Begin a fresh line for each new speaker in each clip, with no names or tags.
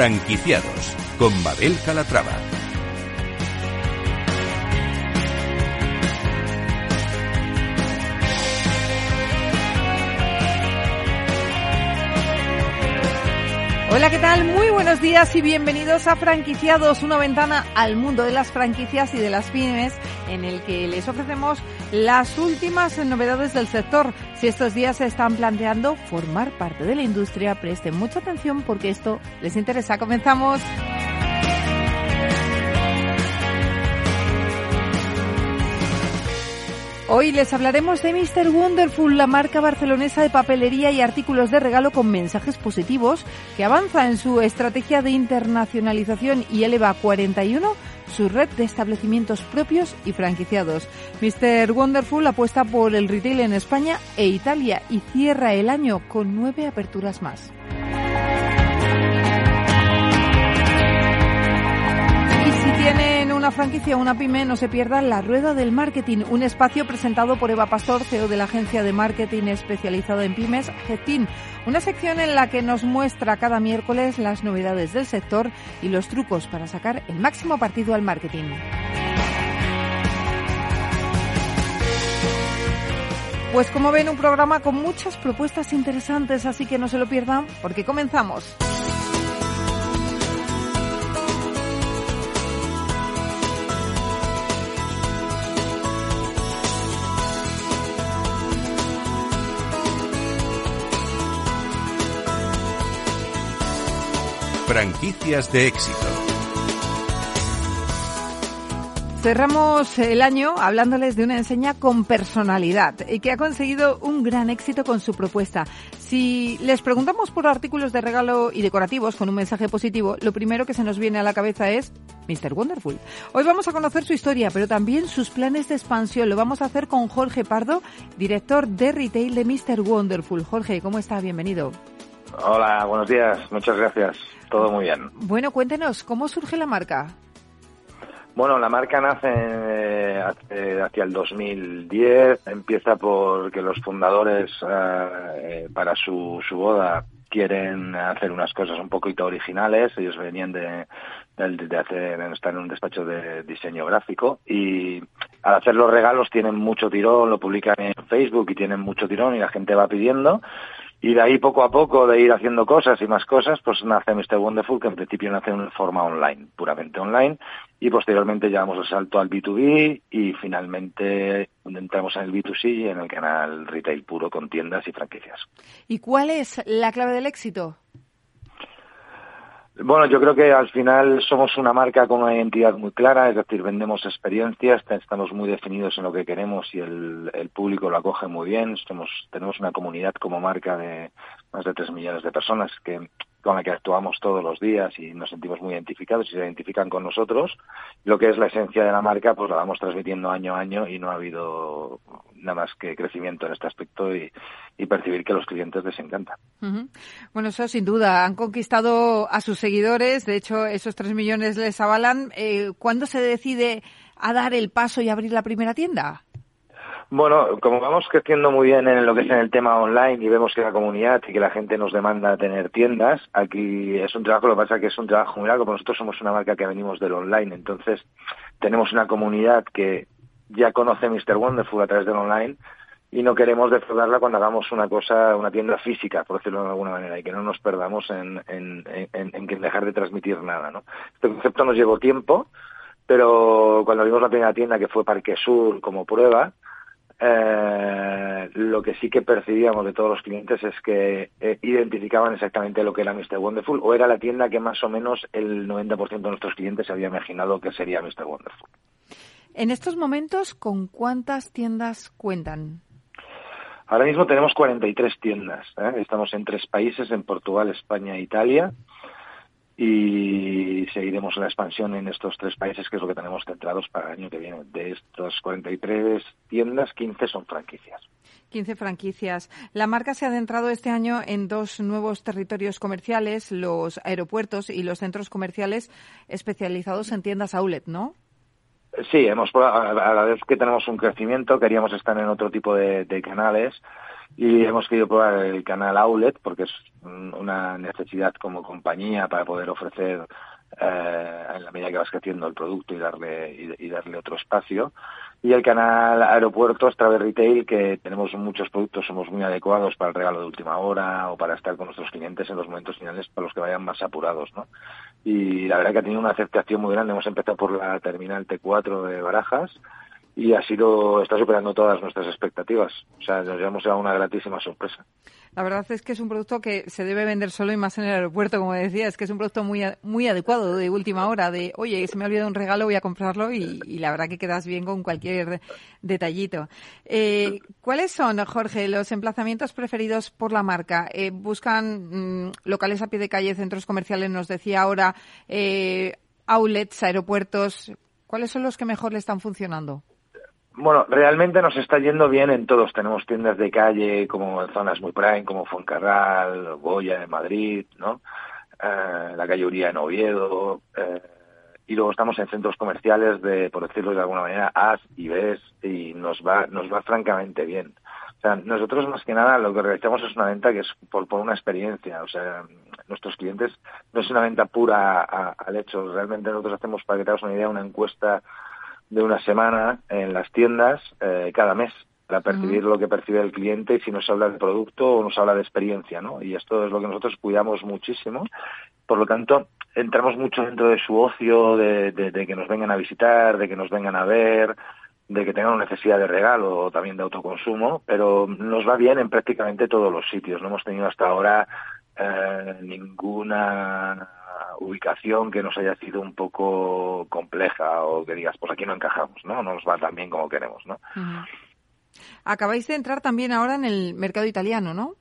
Franquiciados con Mabel Calatrava.
Hola, ¿qué tal? Muy buenos días y bienvenidos a Franquiciados, una ventana al mundo de las franquicias y de las pymes en el que les ofrecemos las últimas novedades del sector. Si estos días se están planteando formar parte de la industria, presten mucha atención porque esto les interesa. Comenzamos. Hoy les hablaremos de Mr. Wonderful, la marca barcelonesa de papelería y artículos de regalo con mensajes positivos que avanza en su estrategia de internacionalización y eleva a 41 su red de establecimientos propios y franquiciados. Mr. Wonderful apuesta por el retail en España e Italia y cierra el año con nueve aperturas más. Y si tienen franquicia una pyme, no se pierdan La Rueda del Marketing, un espacio presentado por Eva Pastor, CEO de la agencia de marketing especializada en pymes, GETIN. Una sección en la que nos muestra cada miércoles las novedades del sector y los trucos para sacar el máximo partido al marketing. Pues como ven, un programa con muchas propuestas interesantes, así que no se lo pierdan porque comenzamos.
Franquicias de éxito.
Cerramos el año hablándoles de una enseña con personalidad y que ha conseguido un gran éxito con su propuesta. Si les preguntamos por artículos de regalo y decorativos con un mensaje positivo, lo primero que se nos viene a la cabeza es Mr. Wonderful. Hoy vamos a conocer su historia, pero también sus planes de expansión. Lo vamos a hacer con Jorge Pardo, director de retail de Mr. Wonderful. Jorge, ¿cómo está? Bienvenido.
Hola, buenos días. Muchas gracias. Todo muy bien.
Bueno, cuéntenos, ¿cómo surge la marca?
Bueno, la marca nace eh, hacia el 2010. Empieza porque los fundadores, eh, para su, su boda, quieren hacer unas cosas un poquito originales. Ellos venían de, de, hacer, estar en un despacho de diseño gráfico y al hacer los regalos tienen mucho tirón, lo publican en Facebook y tienen mucho tirón y la gente va pidiendo. Y de ahí poco a poco, de ir haciendo cosas y más cosas, pues nace Mr. Wonderful, que en principio nace en forma online, puramente online, y posteriormente llevamos el salto al B2B y finalmente entramos en el B2C y en el canal retail puro con tiendas y franquicias.
¿Y cuál es la clave del éxito?
Bueno, yo creo que al final somos una marca con una identidad muy clara, es decir, vendemos experiencias, estamos muy definidos en lo que queremos y el, el público lo acoge muy bien. Somos, tenemos una comunidad como marca de más de tres millones de personas que con la que actuamos todos los días y nos sentimos muy identificados y se identifican con nosotros. Lo que es la esencia de la marca, pues la vamos transmitiendo año a año y no ha habido nada más que crecimiento en este aspecto y, y percibir que a los clientes les encanta.
Bueno, eso sin duda. Han conquistado a sus seguidores. De hecho, esos tres millones les avalan. Eh, ¿Cuándo se decide a dar el paso y abrir la primera tienda?
Bueno, como vamos creciendo muy bien en lo que es en el tema online y vemos que la comunidad y que la gente nos demanda tener tiendas, aquí es un trabajo, lo que pasa es que es un trabajo muy largo, porque nosotros somos una marca que venimos del online, entonces tenemos una comunidad que ya conoce Mr. Wonderful a través del online y no queremos defraudarla cuando hagamos una cosa, una tienda física, por decirlo de alguna manera, y que no nos perdamos en, en, en, en dejar de transmitir nada, ¿no? Este concepto nos llevó tiempo, pero cuando vimos la primera tienda que fue Parque Sur como prueba, eh, lo que sí que percibíamos de todos los clientes es que eh, identificaban exactamente lo que era Mr. Wonderful o era la tienda que más o menos el 90% de nuestros clientes se había imaginado que sería Mr. Wonderful.
En estos momentos, ¿con cuántas tiendas cuentan?
Ahora mismo tenemos 43 tiendas. ¿eh? Estamos en tres países, en Portugal, España e Italia y seguiremos la expansión en estos tres países, que es lo que tenemos centrados para el año que viene. De estas 43 tiendas, 15 son franquicias.
15 franquicias. La marca se ha adentrado este año en dos nuevos territorios comerciales, los aeropuertos y los centros comerciales especializados en tiendas outlet, ¿no?
Sí, hemos a la vez que tenemos un crecimiento, queríamos estar en otro tipo de, de canales y hemos querido probar el canal Outlet porque es una necesidad como compañía para poder ofrecer eh, en la medida que vas creciendo el producto y darle y, darle otro espacio y el canal Aeropuertos Travel Retail que tenemos muchos productos somos muy adecuados para el regalo de última hora o para estar con nuestros clientes en los momentos finales para los que vayan más apurados ¿no? y la verdad que ha tenido una aceptación muy grande hemos empezado por la terminal T4 de Barajas y ha sido está superando todas nuestras expectativas o sea nos llevamos a una gratísima sorpresa
la verdad es que es un producto que se debe vender solo y más en el aeropuerto, como decía, es que es un producto muy, muy adecuado de última hora, de, oye, se me ha olvidado un regalo, voy a comprarlo y, la verdad que quedas bien con cualquier detallito. Eh, ¿Cuáles son, Jorge, los emplazamientos preferidos por la marca? Eh, ¿Buscan mm, locales a pie de calle, centros comerciales, nos decía ahora, eh, outlets, aeropuertos? ¿Cuáles son los que mejor le están funcionando?
Bueno, realmente nos está yendo bien en todos. Tenemos tiendas de calle como en zonas muy prime, como Foncarral, Goya en Madrid, ¿no? Eh, la calle Uría en Oviedo. Eh, y luego estamos en centros comerciales de, por decirlo de alguna manera, As y Bes y nos va, nos va francamente bien. O sea, nosotros más que nada lo que realizamos es una venta que es por, por una experiencia. O sea, nuestros clientes no es una venta pura al hecho. Realmente nosotros hacemos, para que te hagas una idea, una encuesta de una semana en las tiendas eh, cada mes para percibir lo que percibe el cliente y si nos habla de producto o nos habla de experiencia, ¿no? Y esto es lo que nosotros cuidamos muchísimo. Por lo tanto, entramos mucho dentro de su ocio, de, de, que nos vengan a visitar, de que nos vengan a ver, de que tengan una necesidad de regalo o también de autoconsumo, pero nos va bien en prácticamente todos los sitios. No hemos tenido hasta ahora eh, ninguna ubicación que nos haya sido un poco compleja o que digas, pues aquí no encajamos, ¿no? No nos va tan bien como queremos, ¿no?
Acabáis de entrar también ahora en el mercado italiano, ¿no?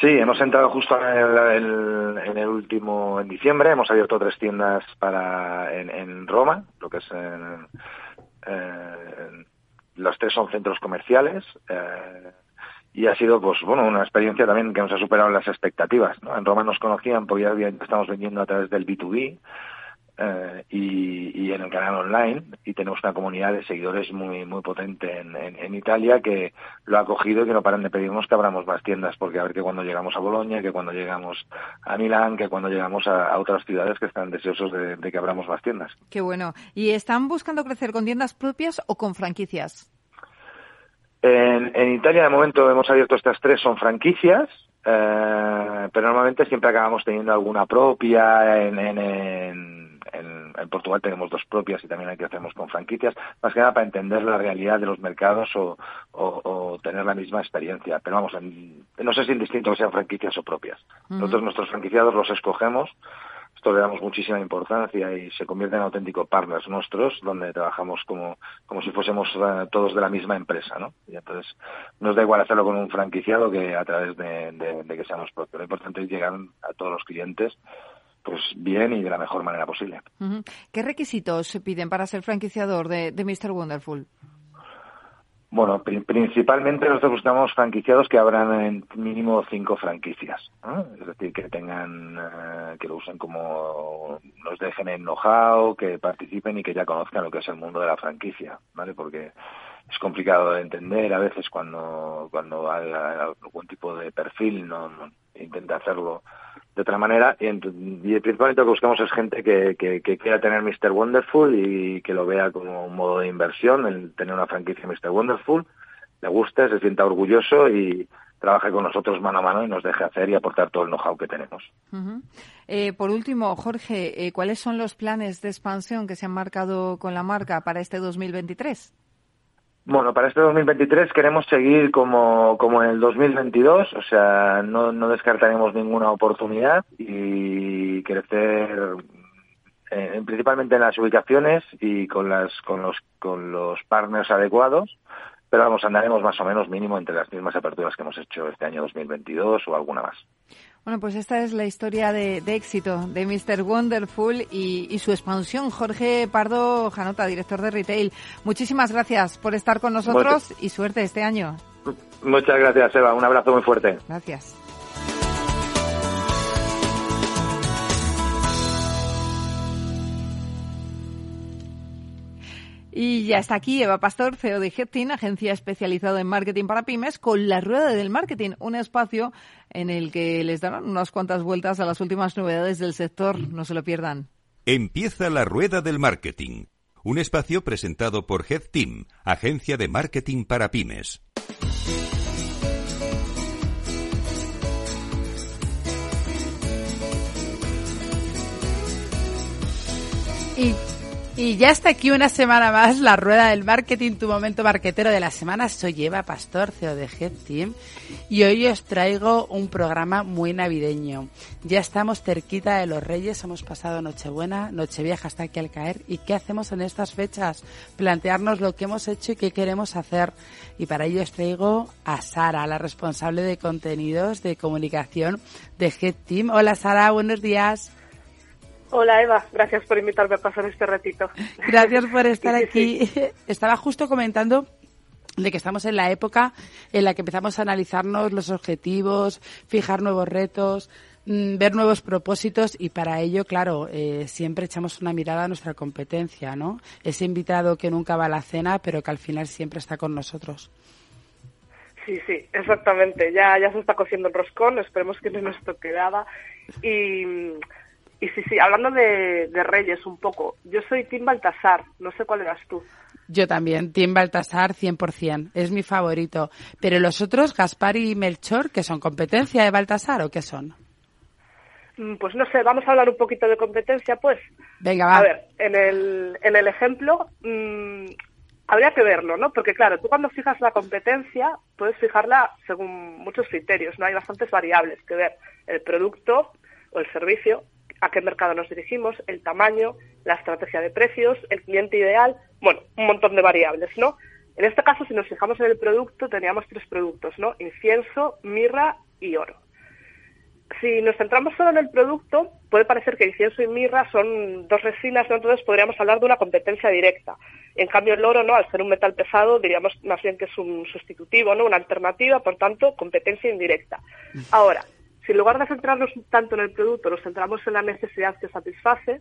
Sí, hemos entrado justo en el, último, en diciembre, hemos abierto tres tiendas para en, Roma, lo que es en, los tres son centros comerciales, eh, y ha sido pues bueno una experiencia también que nos ha superado las expectativas ¿no? en Roma nos conocían porque ya estamos vendiendo a través del B2B eh, y, en el canal online y tenemos una comunidad de seguidores muy muy potente en, Italia que lo ha cogido y que no paran de pedirnos que abramos más tiendas porque a ver que cuando llegamos a Bolonia que cuando llegamos a Milán que cuando llegamos a, otras ciudades que están deseosos de, de que abramos más tiendas.
Qué bueno. Y están buscando crecer con tiendas propias o con franquicias
en, Italia de momento hemos abierto estas tres, son franquicias, eh, pero normalmente siempre acabamos teniendo alguna propia. En, en, Portugal tenemos dos propias y también aquí hacemos con franquicias, más que nada para entender la realidad de los mercados o, tener la misma experiencia. Pero vamos, no sé si es indistinto que sean franquicias o propias. Nosotros nuestros franquiciados los escogemos esto le damos muchísima importancia y se convierte en auténticos partners nuestros, donde trabajamos como, como si fuésemos eh, todos de la misma empresa, ¿no? Y entonces nos da igual hacerlo con un franquiciado que a través de, que seamos propios. Lo importante es llegar a todos los clientes pues bien y de la mejor manera posible.
¿Qué requisitos se piden para ser franquiciador de, de Mr. Wonderful?
Bueno, principalmente nosotros buscamos franquiciados que abran en mínimo cinco franquicias, es decir, que tengan, eh, que lo usen como, nos dejen en know-how, que participen y que ya conozcan lo que es el mundo de la franquicia, ¿vale? Porque es complicado de entender a veces cuando cuando algún tipo de perfil no intenta hacerlo de otra manera y, principalmente lo que buscamos es gente que, que, quiera tener Mr. Wonderful y que lo vea como un modo de inversión, el tener una franquicia Mr. Wonderful, le guste, se sienta orgulloso y trabaje con nosotros mano a mano y nos deje hacer y aportar todo el know-how que tenemos.
Eh, por último, Jorge, eh, ¿cuáles son los planes de expansión que se han marcado con la marca para este 2023?
Bueno, para este 2023 queremos seguir como, como en el 2022, o sea, no, descartaremos ninguna oportunidad y crecer eh, principalmente en las ubicaciones y con, las, con, los, con los partners adecuados, pero vamos, andaremos más o menos mínimo entre las mismas aperturas que hemos hecho este año 2022 o alguna más.
Bueno, pues esta es la historia de, éxito de Mr. Wonderful y, su expansión. Jorge Pardo Janota, director de retail. Muchísimas gracias por estar con nosotros y suerte este año.
Muchas gracias, Eva. Un abrazo muy fuerte.
Gracias. Y ya está aquí Eva Pastor, CEO de Headteam, agencia especializada en marketing para pymes, con la rueda del marketing, un espacio en el que les darán unas cuantas vueltas a las últimas novedades del sector. No se lo pierdan.
Empieza la rueda del marketing, un espacio presentado por Headteam, agencia de marketing para pymes.
Y y ya está aquí una semana más la rueda del marketing, tu momento marketero de la semana. Soy Eva Pastor, CEO de Head Team, y hoy os traigo un programa muy navideño. Ya estamos cerquita de los Reyes, hemos pasado Nochebuena, Nochevieja hasta aquí al caer. ¿Y qué hacemos en estas fechas? Plantearnos lo que hemos hecho y qué queremos hacer. Y para ello os traigo a Sara, la responsable de contenidos de comunicación de Head Team. Hola Sara, buenos días.
Hola Eva, gracias por invitarme a pasar este ratito.
Gracias por estar aquí. Estaba justo comentando de que estamos en la época en la que empezamos a analizarnos los objetivos, fijar nuevos retos, mm, ver nuevos propósitos y para ello, claro, eh, siempre echamos una mirada a nuestra competencia, ¿no? Ese invitado que nunca va a la cena, pero que al final siempre está con nosotros.
Sí, sí, exactamente. Ya, ya se está cociendo el roscón, esperemos que no nos toque nada. Y y sí, sí, hablando de, Reyes un poco, yo soy Tim Baltasar, no sé cuál eras tú.
Yo también, Tim Baltasar 100%, es mi favorito. Pero los otros, Gaspar y Melchor, ¿que son competencia de Baltasar o qué son?
Mm, pues no sé, vamos a hablar un poquito de competencia, pues.
Venga, va.
A ver, en el, en el ejemplo mmm, habría que verlo, ¿no? Porque claro, tú cuando fijas la competencia puedes fijarla según muchos criterios, ¿no? Hay bastantes variables que ver. El producto o el servicio, a qué mercado nos dirigimos, el tamaño, la estrategia de precios, el cliente ideal, bueno, un montón de variables, ¿no? En este caso, si nos fijamos en el producto, teníamos tres productos, ¿no? Incienso, mirra y oro. Si nos centramos solo en el producto, puede parecer que incienso y mirra son dos resinas, ¿no? entonces podríamos hablar de una competencia directa. En cambio, el oro, ¿no? al ser un metal pesado, diríamos más bien que es un sustitutivo, ¿no? una alternativa, por tanto, competencia indirecta. Ahora, si en lugar de centrarnos tanto en el producto, nos centramos en la necesidad que satisface,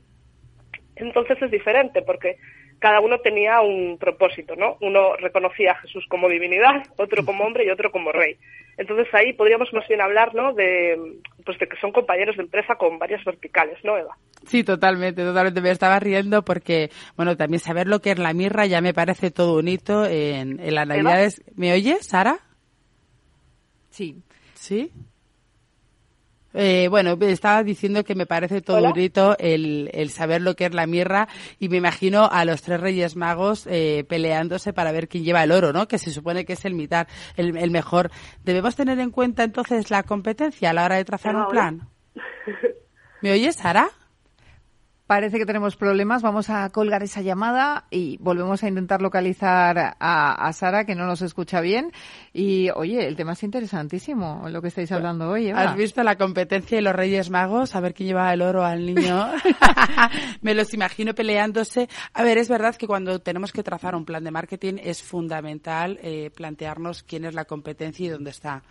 entonces es diferente, porque cada uno tenía un propósito, ¿no? Uno reconocía a Jesús como divinidad, otro como hombre y otro como rey. Entonces ahí podríamos más bien hablar, ¿no? De, pues de que son compañeros de empresa con varias verticales, ¿no, Eva?
Sí, totalmente, totalmente. Me estaba riendo porque, bueno, también saber lo que es la mirra ya me parece todo un hito en, en las Navidades. ¿Me oyes, Sara?
Sí.
¿Sí? Eh, bueno, estaba diciendo que me parece todo un rito el, el, saber lo que es la mirra y me imagino a los tres reyes magos eh, peleándose para ver quién lleva el oro, ¿no? Que se supone que es el mitad, el, el mejor. ¿Debemos tener en cuenta entonces la competencia a la hora de trazar un plan? ¿Me oyes, Sara?
Parece que tenemos problemas. Vamos a colgar esa llamada y volvemos a intentar localizar a, Sara, que no nos escucha bien. Y oye, el tema es interesantísimo, lo que estáis hablando hoy.
¿Has visto la competencia de los Reyes Magos? A ver quién lleva el oro al niño. Me los imagino peleándose. A ver, es verdad que cuando tenemos que trazar un plan de marketing es fundamental eh, plantearnos quién es la competencia y dónde está.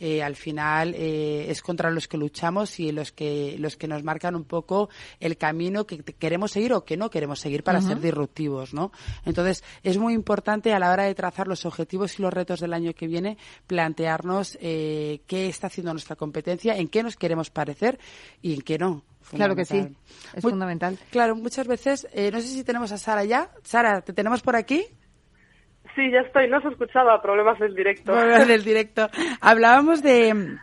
Eh, al final eh, es contra los que luchamos y los que los que nos marcan un poco el camino que queremos seguir o que no queremos seguir para ser disruptivos, ¿no? Entonces es muy importante a la hora de trazar los objetivos y los retos del año que viene plantearnos eh, qué está haciendo nuestra competencia, en qué nos queremos parecer y en qué no.
Claro que sí, es fundamental.
Claro, muchas veces, no sé si tenemos a Sara ya. Sara, ¿te tenemos por aquí?
Sí, ya estoy. No se escuchaba problemas del directo.
Problemas del directo. Hablábamos de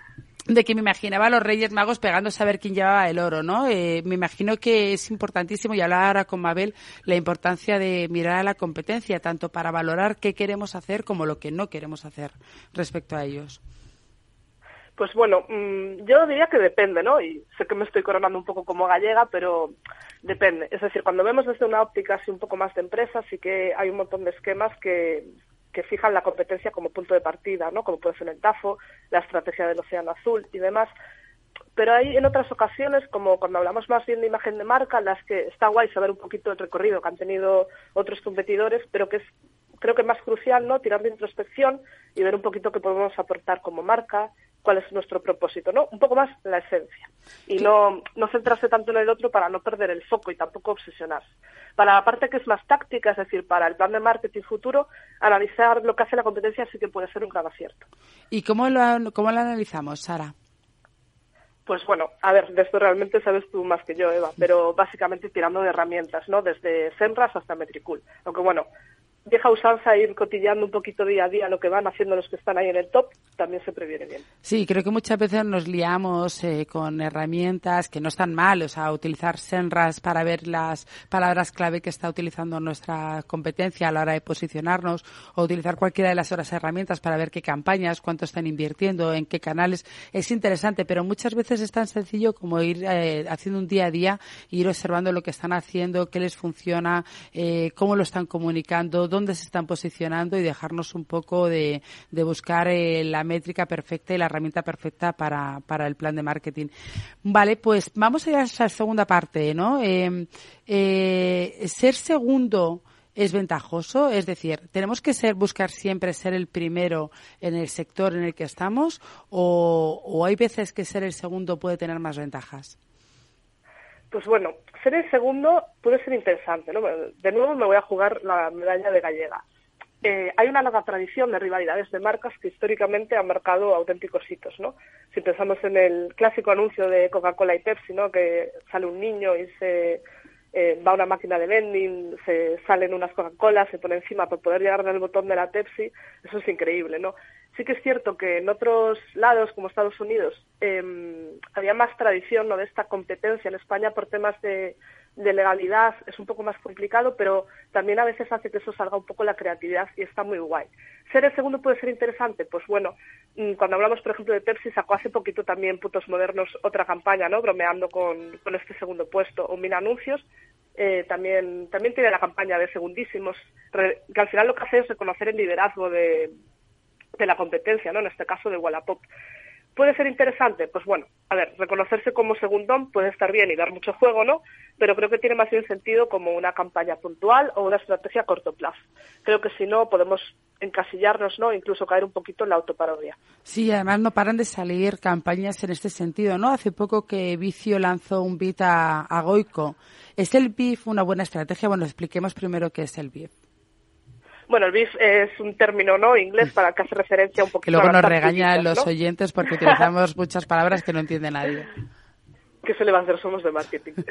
de que me imaginaba a los Reyes Magos pegándose a ver quién llevaba el oro, ¿no? Eh, me imagino que es importantísimo, y hablar ahora con Mabel, la importancia de mirar a la competencia, tanto para valorar qué queremos hacer como lo que no queremos hacer respecto a ellos.
Pues bueno, mm, yo diría que depende, ¿no? Y sé que me estoy coronando un poco como gallega, pero depende. Es decir, cuando vemos desde una óptica así un poco más de empresa, sí que hay un montón de esquemas que, que fijan la competencia como punto de partida, ¿no? Como puede ser el TAFO, la estrategia del Océano Azul y demás. Pero hay en otras ocasiones, como cuando hablamos más bien de imagen de marca, las que está guay saber un poquito el recorrido que han tenido otros competidores, pero que es creo que más crucial, ¿no? Tirar de introspección y ver un poquito qué podemos aportar como marca, cuál es nuestro propósito, ¿no? Un poco más la esencia. Y no, no centrarse tanto en el otro para no perder el foco y tampoco obsesionarse. Para la parte que es más táctica, es decir, para el plan de marketing futuro, analizar lo que hace la competencia sí que puede ser un gran acierto.
¿Y cómo lo, cómo lo analizamos, Sara?
Pues bueno, a ver, de esto realmente sabes tú más que yo, Eva, pero básicamente tirando de herramientas, ¿no? Desde Senras hasta Metricool. Aunque bueno, vieja usanza ir cotillando un poquito día a día lo que van haciendo los que están ahí en el top, también se previene bien.
Sí, creo que muchas veces nos liamos eh, con herramientas que no están mal, o sea, utilizar Senras para ver las palabras clave que está utilizando nuestra competencia a la hora de posicionarnos, o utilizar cualquiera de las otras herramientas para ver qué campañas, cuánto están invirtiendo, en qué canales. Es interesante, pero muchas veces es tan sencillo como ir eh, haciendo un día a día, ir observando lo que están haciendo, qué les funciona, eh, cómo lo están comunicando, dónde se están posicionando y dejarnos un poco de, buscar eh, la métrica perfecta y la herramienta perfecta para, para el plan de marketing. Vale, pues vamos a ir a esa segunda parte, ¿no? Eh, eh, ser segundo es ventajoso, es decir, tenemos que ser buscar siempre ser el primero en el sector en el que estamos o hay veces que ser el segundo puede tener más ventajas.
Pues bueno, ser el segundo puede ser interesante, ¿no? De nuevo me voy a jugar la medalla de gallega. Eh, hay una larga tradición de rivalidades de marcas que históricamente han marcado auténticos hitos, ¿no? Si pensamos en el clásico anuncio de Coca-Cola y Pepsi, ¿no? Que sale un niño y se eh, va una máquina de vending, se salen unas Coca-Cola, se pone encima para poder llegar al botón de la Pepsi, eso es increíble, ¿no? Sí que es cierto que en otros lados, como Estados Unidos, eh, había más tradición ¿no? de esta competencia en España por temas de, de legalidad, es un poco más complicado, pero también a veces hace que eso salga un poco la creatividad y está muy guay. ¿Ser el segundo puede ser interesante? Pues bueno, mm, cuando hablamos, por ejemplo, de Pepsi, sacó hace poquito también Putos Modernos otra campaña, ¿no? Bromeando con, con este segundo puesto. O Mil Anuncios eh, también, también tiene la campaña de segundísimos, que al final lo que hace es reconocer el liderazgo de, de la competencia, ¿no? En este caso de Wallapop. ¿Puede ser interesante? Pues bueno, a ver, reconocerse como segundón puede estar bien y dar mucho juego, ¿no? Pero creo que tiene más bien sentido como una campaña puntual o una estrategia a corto plazo. Creo que si no, podemos encasillarnos, ¿no? Incluso caer un poquito en la autoparodia.
Sí, además no paran de salir campañas en este sentido, ¿no? Hace poco que Vicio lanzó un beat a, a Goico. ¿Es el BIF una buena estrategia? Bueno, expliquemos primero qué es el BIF.
Bueno, el BIF es un término no inglés para que hace referencia un poquito
Que luego
a
nos regañan los
¿no?
oyentes porque utilizamos muchas palabras que no entiende nadie.
¿Qué se le va a hacer? Somos de marketing.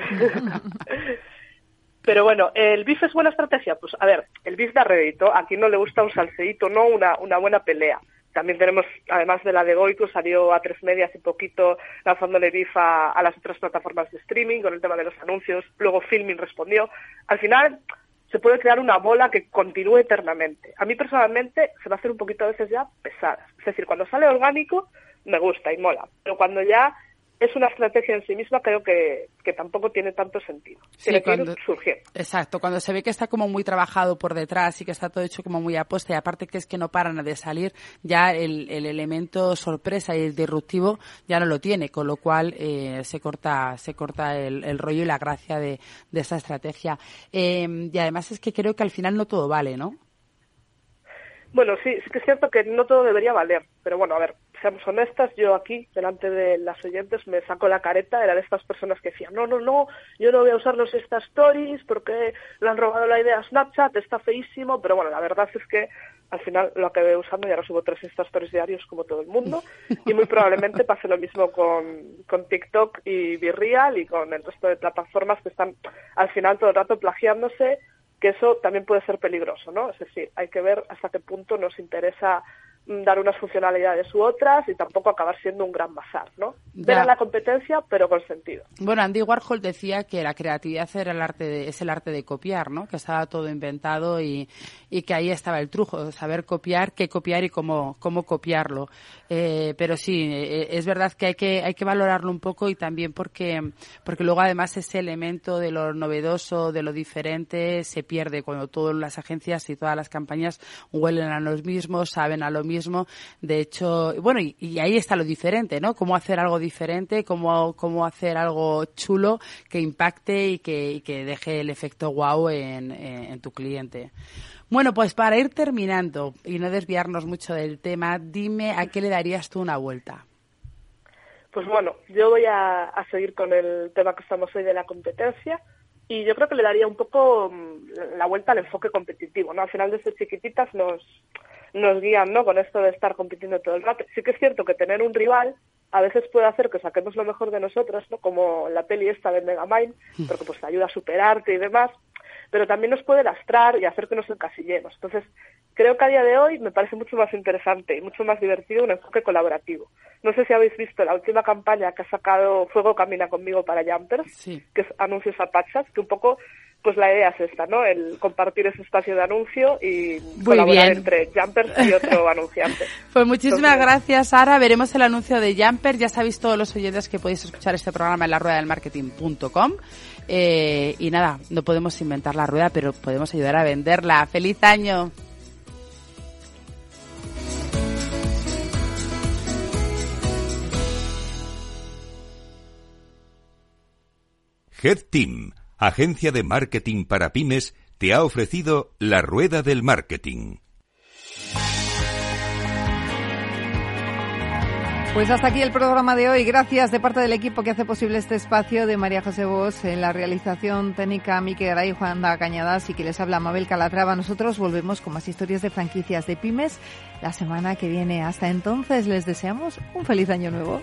Pero bueno, ¿el BIF es buena estrategia? Pues a ver, el BIF da rédito. A quien no le gusta un salseíto, no una, una buena pelea. También tenemos, además de la de Goico, salió a tres media hace poquito lanzándole BIF a, a las otras plataformas de streaming con el tema de los anuncios. Luego Filming respondió. Al final se puede crear una bola que continúe eternamente. A mí personalmente se va a hacer un poquito a veces ya pesada. Es decir, cuando sale orgánico me gusta y mola. Pero cuando ya es una estrategia en sí misma, creo que, que tampoco tiene tanto sentido.
Sí,
Tiene que ir
cuando-
surgiendo.
Exacto, cuando se ve que está como muy trabajado por detrás y que está todo hecho como muy apuesta y aparte que es que no paran de salir, ya el, el elemento sorpresa y el disruptivo ya no lo tiene, con lo cual eh, se corta se corta el, el rollo y la gracia de, de esa estrategia. Eh, y además es que creo que al final no todo vale, ¿no?
Bueno, sí, sí que es cierto que no todo debería valer, pero bueno, a ver, seamos honestas, yo aquí, delante de las oyentes, me saco la careta, era de estas personas que decían, no, no, no, yo no voy a usar los Insta Stories porque le han robado la idea a Snapchat, está feísimo, pero bueno, la verdad es que al final lo acabé usando y ahora subo tres Insta Stories diarios como todo el mundo y muy probablemente pase lo mismo con, con TikTok y Virreal y con el resto de plataformas que están al final todo el rato plagiándose que eso también puede ser peligroso, ¿no? Es decir, hay que ver hasta qué punto nos interesa dar unas funcionalidades u otras y tampoco acabar siendo un gran bazar, ¿no? Ver a la competencia, pero con sentido.
Bueno, Andy Warhol decía que la creatividad era el arte de- es el arte de copiar, ¿no? Que estaba todo inventado y, y que ahí estaba el truco, saber copiar, qué copiar y cómo, cómo copiarlo. Eh, pero sí, eh, es verdad que hay que hay que valorarlo un poco y también porque porque luego además ese elemento de lo novedoso, de lo diferente, se pierde cuando todas las agencias y todas las campañas huelen a lo mismo, saben a lo mismo. De hecho, bueno, y, ahí está lo diferente, ¿no? Cómo hacer algo diferente, cómo, cómo hacer algo chulo que impacte y que, que deje el efecto wow en, en- en tu cliente. Bueno, pues para ir terminando y no desviarnos mucho del tema, dime a qué le darías tú una vuelta.
Pues bueno, yo voy a, a seguir con el tema que estamos hoy de la competencia y yo creo que le daría un poco mm, la vuelta al enfoque competitivo, ¿no? Al final desde chiquititas nos, nos guían, ¿no? Con esto de estar compitiendo todo el rato. Sí que es cierto que tener un rival a veces puede hacer que saquemos lo mejor de nosotros, ¿no? Como la peli esta de Megamind, porque pues te ayuda a superarte y demás, pero también nos puede lastrar y hacer que nos encasillemos. Entonces, creo que a día de hoy me parece mucho más interesante y mucho más divertido un enfoque colaborativo. No sé si habéis visto la última campaña que ha sacado Fuego Camina conmigo para Jumpers, que es anuncios a Pachas, que un poco pues la idea es esta, ¿no? El compartir ese espacio de anuncio y colaborar entre Jumpers y otro anunciante.
Pues muchísimas gracias, Sara. Veremos el anuncio de Jumper. Ya sabéis todos los oyentes que podéis escuchar este programa en la rueda del marketing.com. Eh, y nada, no podemos inventar la rueda, pero podemos ayudar a venderla. ¡Feliz año!
Head Team, agencia de marketing para pymes, te ha ofrecido la rueda del marketing.
Pues hasta aquí el programa de hoy. Gracias de parte del equipo que hace posible este espacio de María José Bos en la realización técnica Miquel Garay Juan da Cañadas y que les habla Mabel Calatrava. Nosotros volvemos con más historias de franquicias de pymes la semana que viene. Hasta entonces les deseamos un feliz año nuevo.